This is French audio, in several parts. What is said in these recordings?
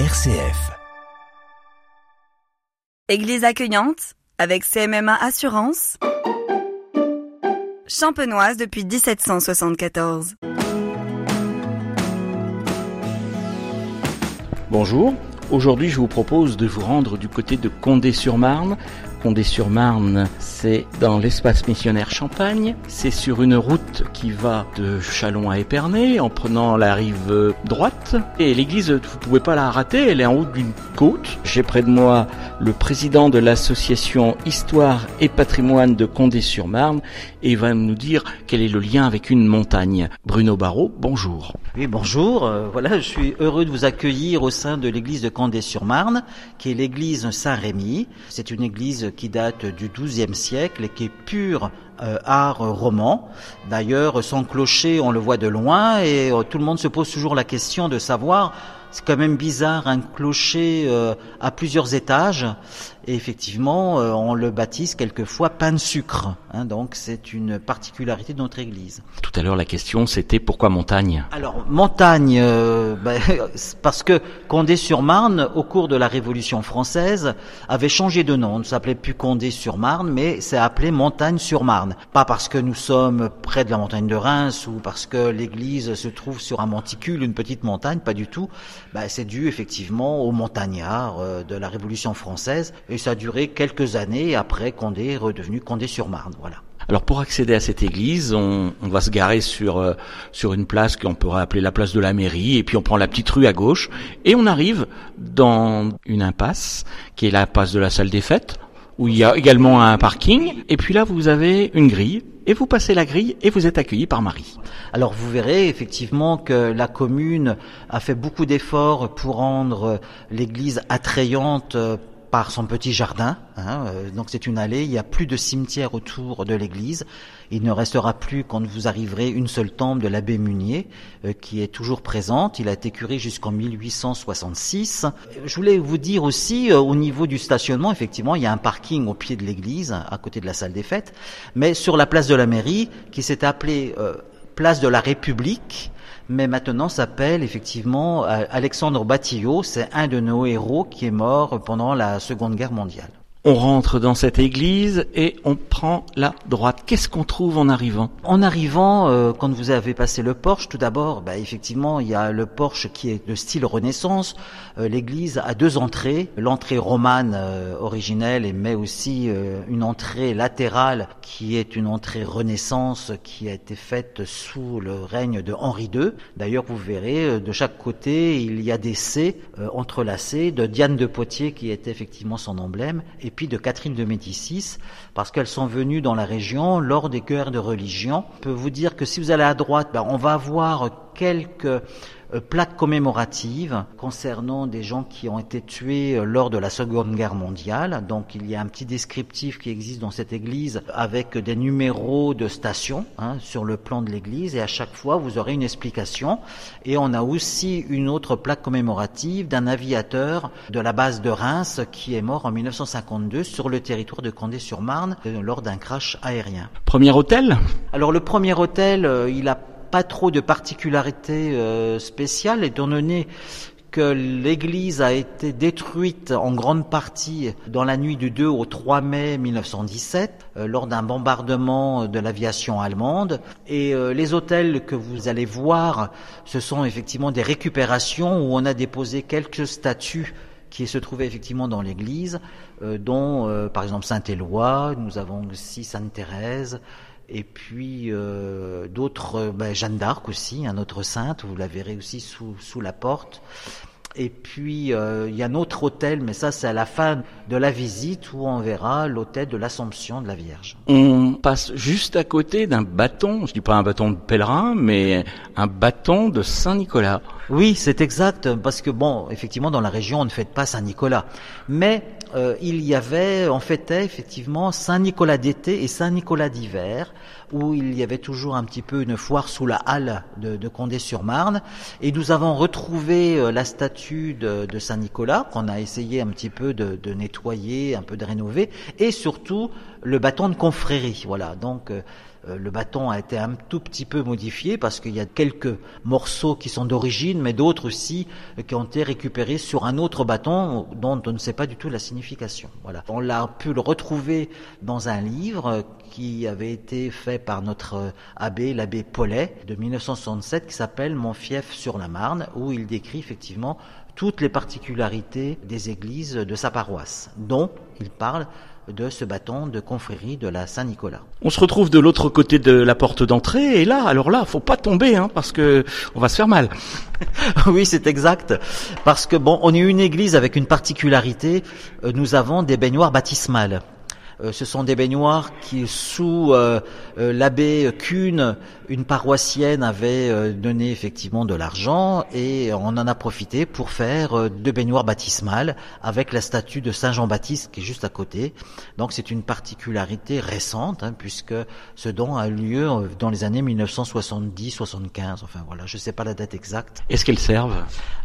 RCF. Église accueillante avec CMMA Assurance. Champenoise depuis 1774. Bonjour, aujourd'hui je vous propose de vous rendre du côté de Condé-sur-Marne. Condé-sur-Marne, c'est dans l'espace missionnaire Champagne. C'est sur une route qui va de Chalon à Épernay en prenant la rive droite. Et l'église, vous pouvez pas la rater, elle est en haut d'une côte. J'ai près de moi le président de l'association Histoire et Patrimoine de Condé-sur-Marne et il va nous dire quel est le lien avec une montagne. Bruno Barrault, bonjour. Oui, bonjour. Euh, voilà, je suis heureux de vous accueillir au sein de l'église de Condé-sur-Marne, qui est l'église Saint-Rémy. C'est une église qui date du XIIe siècle et qui est pure euh, art roman. D'ailleurs, son clocher, on le voit de loin et euh, tout le monde se pose toujours la question de savoir c'est quand même bizarre un clocher euh, à plusieurs étages et effectivement euh, on le baptise quelquefois pain de sucre. Hein, donc c'est une particularité de notre église. Tout à l'heure la question c'était pourquoi montagne? Alors montagne euh, ben, parce que Condé-sur-Marne au cours de la Révolution française avait changé de nom. On ne s'appelait plus Condé-sur-Marne mais c'est appelé Montagne-sur-Marne. Pas parce que nous sommes près de la montagne de Reims ou parce que l'église se trouve sur un monticule, une petite montagne, pas du tout bah, c'est dû effectivement aux montagnards euh, de la Révolution française et ça a duré quelques années après Condé est redevenu Condé-sur-Marne. Voilà. Alors pour accéder à cette église, on, on va se garer sur euh, sur une place qu'on pourrait appeler la place de la mairie, et puis on prend la petite rue à gauche, et on arrive dans une impasse qui est la passe de la salle des fêtes, où il y a également un parking, et puis là vous avez une grille et vous passez la grille et vous êtes accueilli par Marie. Alors vous verrez effectivement que la commune a fait beaucoup d'efforts pour rendre l'église attrayante euh, par son petit jardin. Hein, euh, donc c'est une allée, il y a plus de cimetière autour de l'église. Il ne restera plus quand vous arriverez une seule tombe de l'abbé Munier euh, qui est toujours présente. Il a été curé jusqu'en 1866. Je voulais vous dire aussi euh, au niveau du stationnement, effectivement, il y a un parking au pied de l'église, à côté de la salle des fêtes, mais sur la place de la mairie qui s'est appelée place de la République mais maintenant s'appelle effectivement euh, Alexandre Batillot. C'est un de nos héros qui est mort pendant la Seconde Guerre mondiale. On rentre dans cette église et on prend la droite. Qu'est-ce qu'on trouve en arrivant? En arrivant, euh, quand vous avez passé le porche, tout d'abord, bah, effectivement, il y a le porche qui est de style Renaissance. Euh, l'église a deux entrées, l'entrée romane euh, originelle, mais aussi une entrée latérale qui est une entrée Renaissance qui a été faite sous le règne de Henri II. D'ailleurs, vous verrez, de chaque côté, il y a des C entrelacés de Diane de Poitiers qui est effectivement son emblème. Puis de Catherine de Médicis, parce qu'elles sont venues dans la région lors des guerres de religion. Je peux vous dire que si vous allez à droite, ben, on va voir quelques euh, plaques commémoratives concernant des gens qui ont été tués euh, lors de la Seconde Guerre mondiale. Donc il y a un petit descriptif qui existe dans cette église avec des numéros de stations hein, sur le plan de l'église et à chaque fois vous aurez une explication. Et on a aussi une autre plaque commémorative d'un aviateur de la base de Reims qui est mort en 1952 sur le territoire de Condé-sur-Marne euh, lors d'un crash aérien. Premier hôtel? Alors le premier hôtel, il a pas trop de particularités euh, spéciales étant donné que l'église a été détruite en grande partie dans la nuit du 2 au 3 mai 1917 euh, lors d'un bombardement de l'aviation allemande. Et euh, les hôtels que vous allez voir ce sont effectivement des récupérations où on a déposé quelques statues qui se trouvaient effectivement dans l'église, dont par exemple Saint-Éloi, nous avons aussi Sainte-Thérèse, et puis euh, d'autres, euh, ben, Jeanne d'Arc aussi, un autre sainte, vous la verrez aussi sous, sous la porte. Et puis euh, il y a un autre hôtel, mais ça c'est à la fin de la visite où on verra l'hôtel de l'Assomption de la Vierge. On passe juste à côté d'un bâton, je dis pas un bâton de pèlerin, mais un bâton de Saint Nicolas. Oui, c'est exact, parce que bon, effectivement dans la région on ne fête pas Saint Nicolas, mais euh, il y avait, on fêtait effectivement Saint Nicolas d'été et Saint Nicolas d'hiver, où il y avait toujours un petit peu une foire sous la halle de, de Condé-sur-Marne, et nous avons retrouvé euh, la statue de, de Saint Nicolas qu'on a essayé un petit peu de, de, nettoyer, un peu de rénover, et surtout le bâton de confrérie. Voilà, donc euh, le bâton a été un tout petit peu modifié parce qu'il y a quelques morceaux qui sont d'origine, mais d'autres aussi euh, qui ont été récupérés sur un autre bâton dont on ne sait pas du tout la signification. Voilà. On l'a pu le retrouver dans un livre qui avait été fait par notre abbé, l'abbé Paulet, de 1967, qui s'appelle Mon fief sur la Marne, où il décrit effectivement toutes les particularités des églises de sa paroisse, dont il parle de ce bâton de confrérie de la Saint-Nicolas. On se retrouve de l'autre côté de la porte d'entrée et là, alors là, faut pas tomber hein, parce que on va se faire mal. oui, c'est exact. Parce que bon, on est une église avec une particularité. Euh, nous avons des baignoires baptismales. Euh, ce sont des baignoires qui, sous euh, euh, l'abbé Kuhn, une paroissienne avait donné effectivement de l'argent et on en a profité pour faire deux baignoires baptismales avec la statue de Saint Jean-Baptiste qui est juste à côté. Donc c'est une particularité récente hein, puisque ce don a eu lieu dans les années 1970-75. Enfin voilà, je ne sais pas la date exacte. Est-ce qu'elles servent?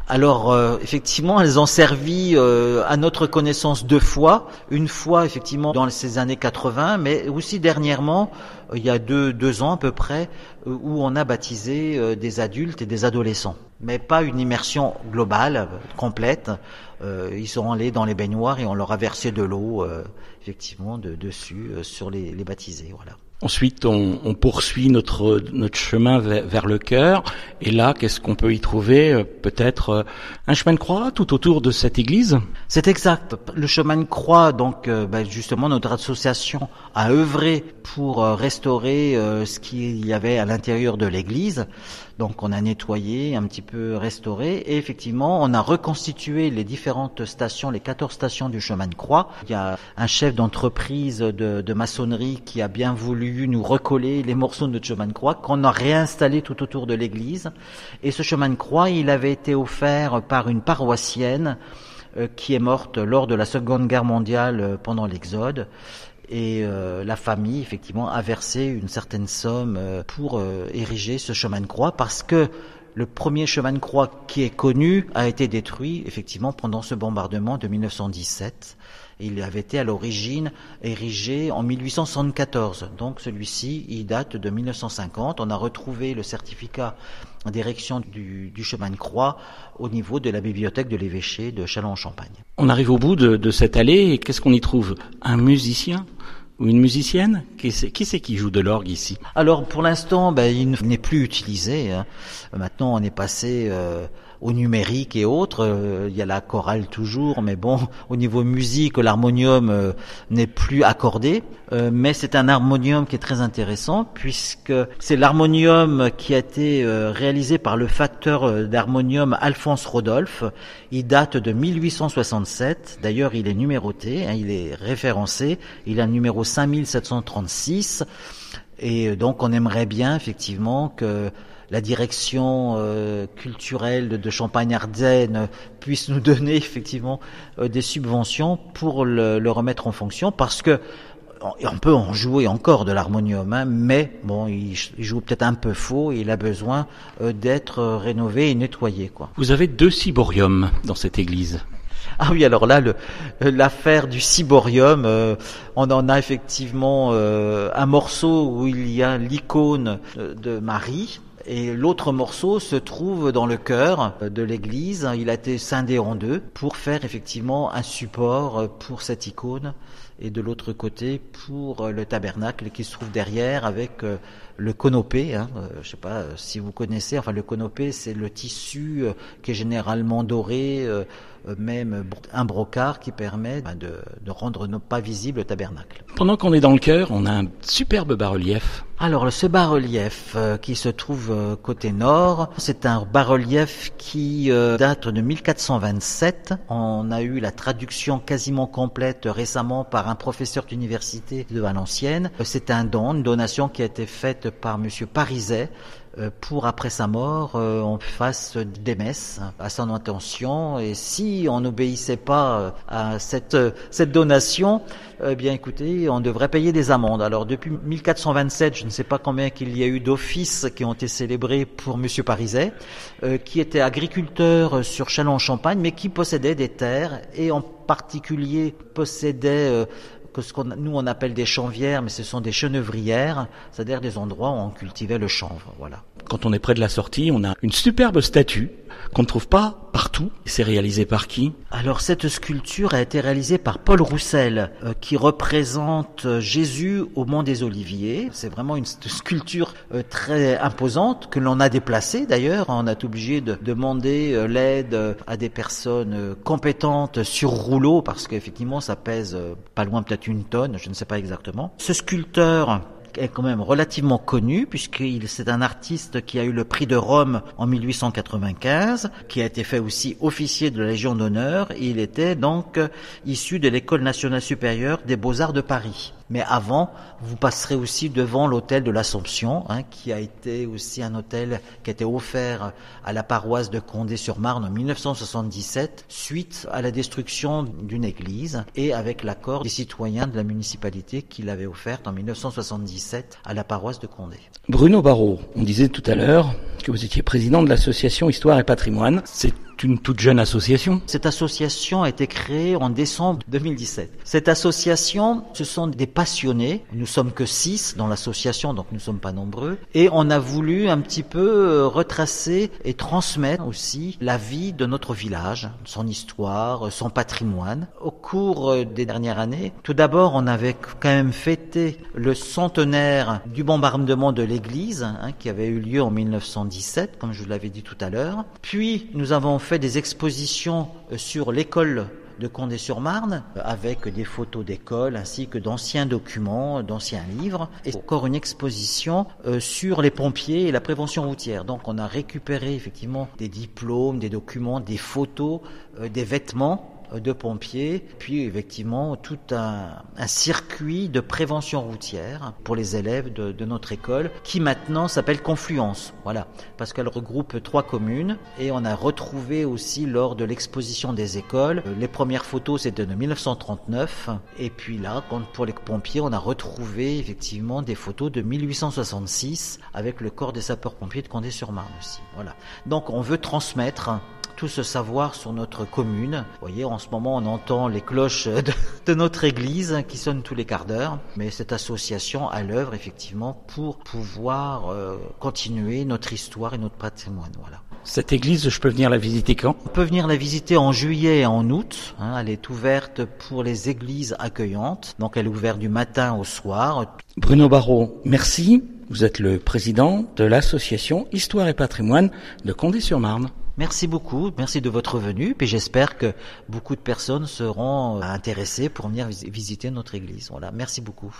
Alors effectivement, elles ont servi à notre connaissance deux fois. Une fois effectivement dans ces années 80, mais aussi dernièrement, euh, il y a deux, ans à peu près, euh, où on a baptisé euh, des adultes et des adolescents. Mais pas une immersion globale, complète. ils sont allés dans les baignoires et on leur a versé de l'eau, effectivement, de, dessus, sur les, les baptisés. Voilà. Ensuite, on, poursuit notre notre chemin vers, le cœur. Et là, qu'est-ce qu'on peut y trouver? Euh, Peut-être euh, un chemin de croix tout autour de cette église? C'est exact. Le chemin de croix, donc, euh, ben, justement, notre association a œuvré pour restaurer ce qu'il y avait à l'intérieur de l'église. Donc on a nettoyé, un petit peu restauré et effectivement on a reconstitué les différentes stations, les 14 stations du chemin de croix. Il y a un chef d'entreprise de, de, maçonnerie qui a bien voulu nous recoller les morceaux de notre chemin de croix qu'on a réinstallé tout autour de l'église. Et ce chemin de croix, il avait été offert par une paroissienne euh, qui est morte lors de la Seconde Guerre mondiale euh, pendant l'Exode et euh, la famille effectivement a versé une certaine somme euh, pour euh, ériger ce chemin de croix parce que le premier chemin de croix qui est connu a été détruit effectivement pendant ce bombardement de 1917. Il avait été à l'origine érigé en 1874. Donc celui-ci, il date de 1950. On a retrouvé le certificat d'érection du, du, chemin de croix au niveau de la bibliothèque de l'évêché de Châlons-en-Champagne. On arrive au bout de, de cette allée et qu'est-ce qu'on y trouve? Un musicien? Ou une musicienne Qui c'est qui, qui, joue de l'orgue ici? Alors pour l'instant, ben, il n'est plus utilisé. Hein. Maintenant, on est passé euh, au numérique et autres. Euh, il y a la chorale toujours, mais bon, au niveau musique, l'harmonium euh, n'est plus accordé. Euh, mais c'est un harmonium qui est très intéressant puisque c'est l'harmonium qui a été réalisé par le facteur d'harmonium Alphonse Rodolphe. Il date de 1867. D'ailleurs, il est numéroté, hein, il est référencé. Il a le numéro 5736. Et donc, on aimerait bien effectivement que la direction euh, culturelle de, Champagne-Ardenne puisse nous donner effectivement euh, des subventions pour le, remettre en fonction parce que on peut en jouer encore de l'harmonium, hein, mais bon, il, joue peut-être un peu faux et il a besoin euh, d'être rénové et nettoyé. Quoi. Vous avez deux ciboriums dans cette église. Ah oui, alors là, l'affaire du ciborium, on en a effectivement un morceau où il y a l'icône de Marie, et l'autre morceau se trouve dans le cœur de l'église. Il a été scindé en deux pour faire effectivement un support pour cette icône et de l'autre côté pour le tabernacle qui se trouve derrière avec euh, le conopé. Hein. Euh, je sais pas si vous connaissez. Enfin, le conopé, c'est le tissu euh, qui est généralement doré euh, même un brocart qui permet ben, de, de rendre pas visible le tabernacle. Pendant qu'on est dans le cœur, on a un superbe bas-relief. Alors ce bas-relief euh, qui se trouve euh, côté nord, c'est un bas-relief qui date de 1427. On a eu la traduction quasiment complète récemment par un professeur d'université de Valenciennes. C'est un don, une donation qui a été faite par monsieur Pariset euh, pour après sa mort, euh, on fasse des messes à son intention. Et si on n'obéissait pas euh, à cette, cette donation, eh bien écoutez, on devrait payer des amendes. Alors depuis 1427, je ne sais pas combien qu'il y a eu d'offices qui ont été célébrés pour Monsieur Pariset, qui était agriculteur sur Châlons-en-Champagne, mais qui possédait des terres et en particulier possédait que ce qu'on nous on appelle des chanvières, mais ce sont des chenevrières, c'est-à-dire des endroits où on cultivait le chanvre. Voilà. Quand on est près de la sortie, on a une superbe statue qu'on ne trouve pas partout. C'est réalisé par qui? Alors cette sculpture a été réalisée par Paul Roussel, euh, qui représente euh, Jésus au Mont des Oliviers. C'est vraiment une sculpture euh, très imposante que l'on a déplacée d'ailleurs. On a été obligé de demander l'aide à des personnes compétentes sur rouleau parce qu'effectivement ça pèse pas loin peut-être une tonne, je ne sais pas exactement. Ce sculpteur est quand même relativement connu puisqu'il c'est un artiste qui a eu le prix de Rome en 1895, qui a été fait aussi officier de la Légion d'honneur. Il était donc issu de l'école nationale supérieure des beaux-arts de Paris. Mais avant, vous passerez aussi devant l'hôtel de l'Assomption, hein, qui a été aussi un hôtel qui a été offert à la paroisse de Condé-sur-Marne en 1977, suite à la destruction d'une église et avec l'accord des citoyens de la municipalité qui l'avaient offerte en 1977 à la paroisse de Condé. Bruno Barrault, on disait tout à l'heure que vous étiez président de l'association Histoire et Patrimoine. C'est une toute jeune association Cette association a été créée en décembre 2017. Cette association, ce sont des passionnés. Nous sommes que six dans l'association, donc nous ne sommes pas nombreux. Et on a voulu un petit peu euh, retracer et transmettre aussi la vie de notre village, son histoire, son patrimoine. Au cours euh, des dernières années, tout d'abord, on avait quand même fêté le centenaire du bombardement de l'église, hein, qui avait eu lieu en 1917, comme je vous l'avais dit tout à l'heure. Puis, nous avons des expositions euh, sur l'école de Condé-sur-Marne euh, avec des photos d'école ainsi que d'anciens documents, d'anciens livres et encore une exposition euh, sur les pompiers et la prévention routière. Donc on a récupéré effectivement des diplômes, des documents, des photos, des vêtements de pompiers, puis effectivement tout un, circuit de prévention routière pour les élèves de, notre école qui maintenant s'appelle Confluence. Voilà, parce qu'elle regroupe trois communes et on a retrouvé aussi lors de l'exposition des écoles, les premières photos c'était de 1939 et puis là, pour les pompiers, on a retrouvé effectivement des photos de 1866 avec le corps des sapeurs-pompiers de Condé-sur-Marne aussi. Voilà. Donc on veut transmettre tout ce savoir sur notre commune. Vous voyez, en ce moment, on entend les cloches de, notre église qui sonnent tous les quarts d'heure, mais cette association a l'œuvre effectivement pour pouvoir euh, continuer notre histoire et notre patrimoine. Voilà. Cette église, je peux venir la visiter quand? On peut venir la visiter en juillet et en août. Hein. elle est ouverte pour les églises accueillantes. Donc elle est ouverte du matin au soir. Bruno Barrault, merci. Vous êtes le président de l'association Histoire et Patrimoine de Condé-sur-Marne. Merci beaucoup, merci de votre venue, et j'espère que beaucoup de personnes seront euh, intéressées pour venir visiter notre église. Voilà, merci beaucoup.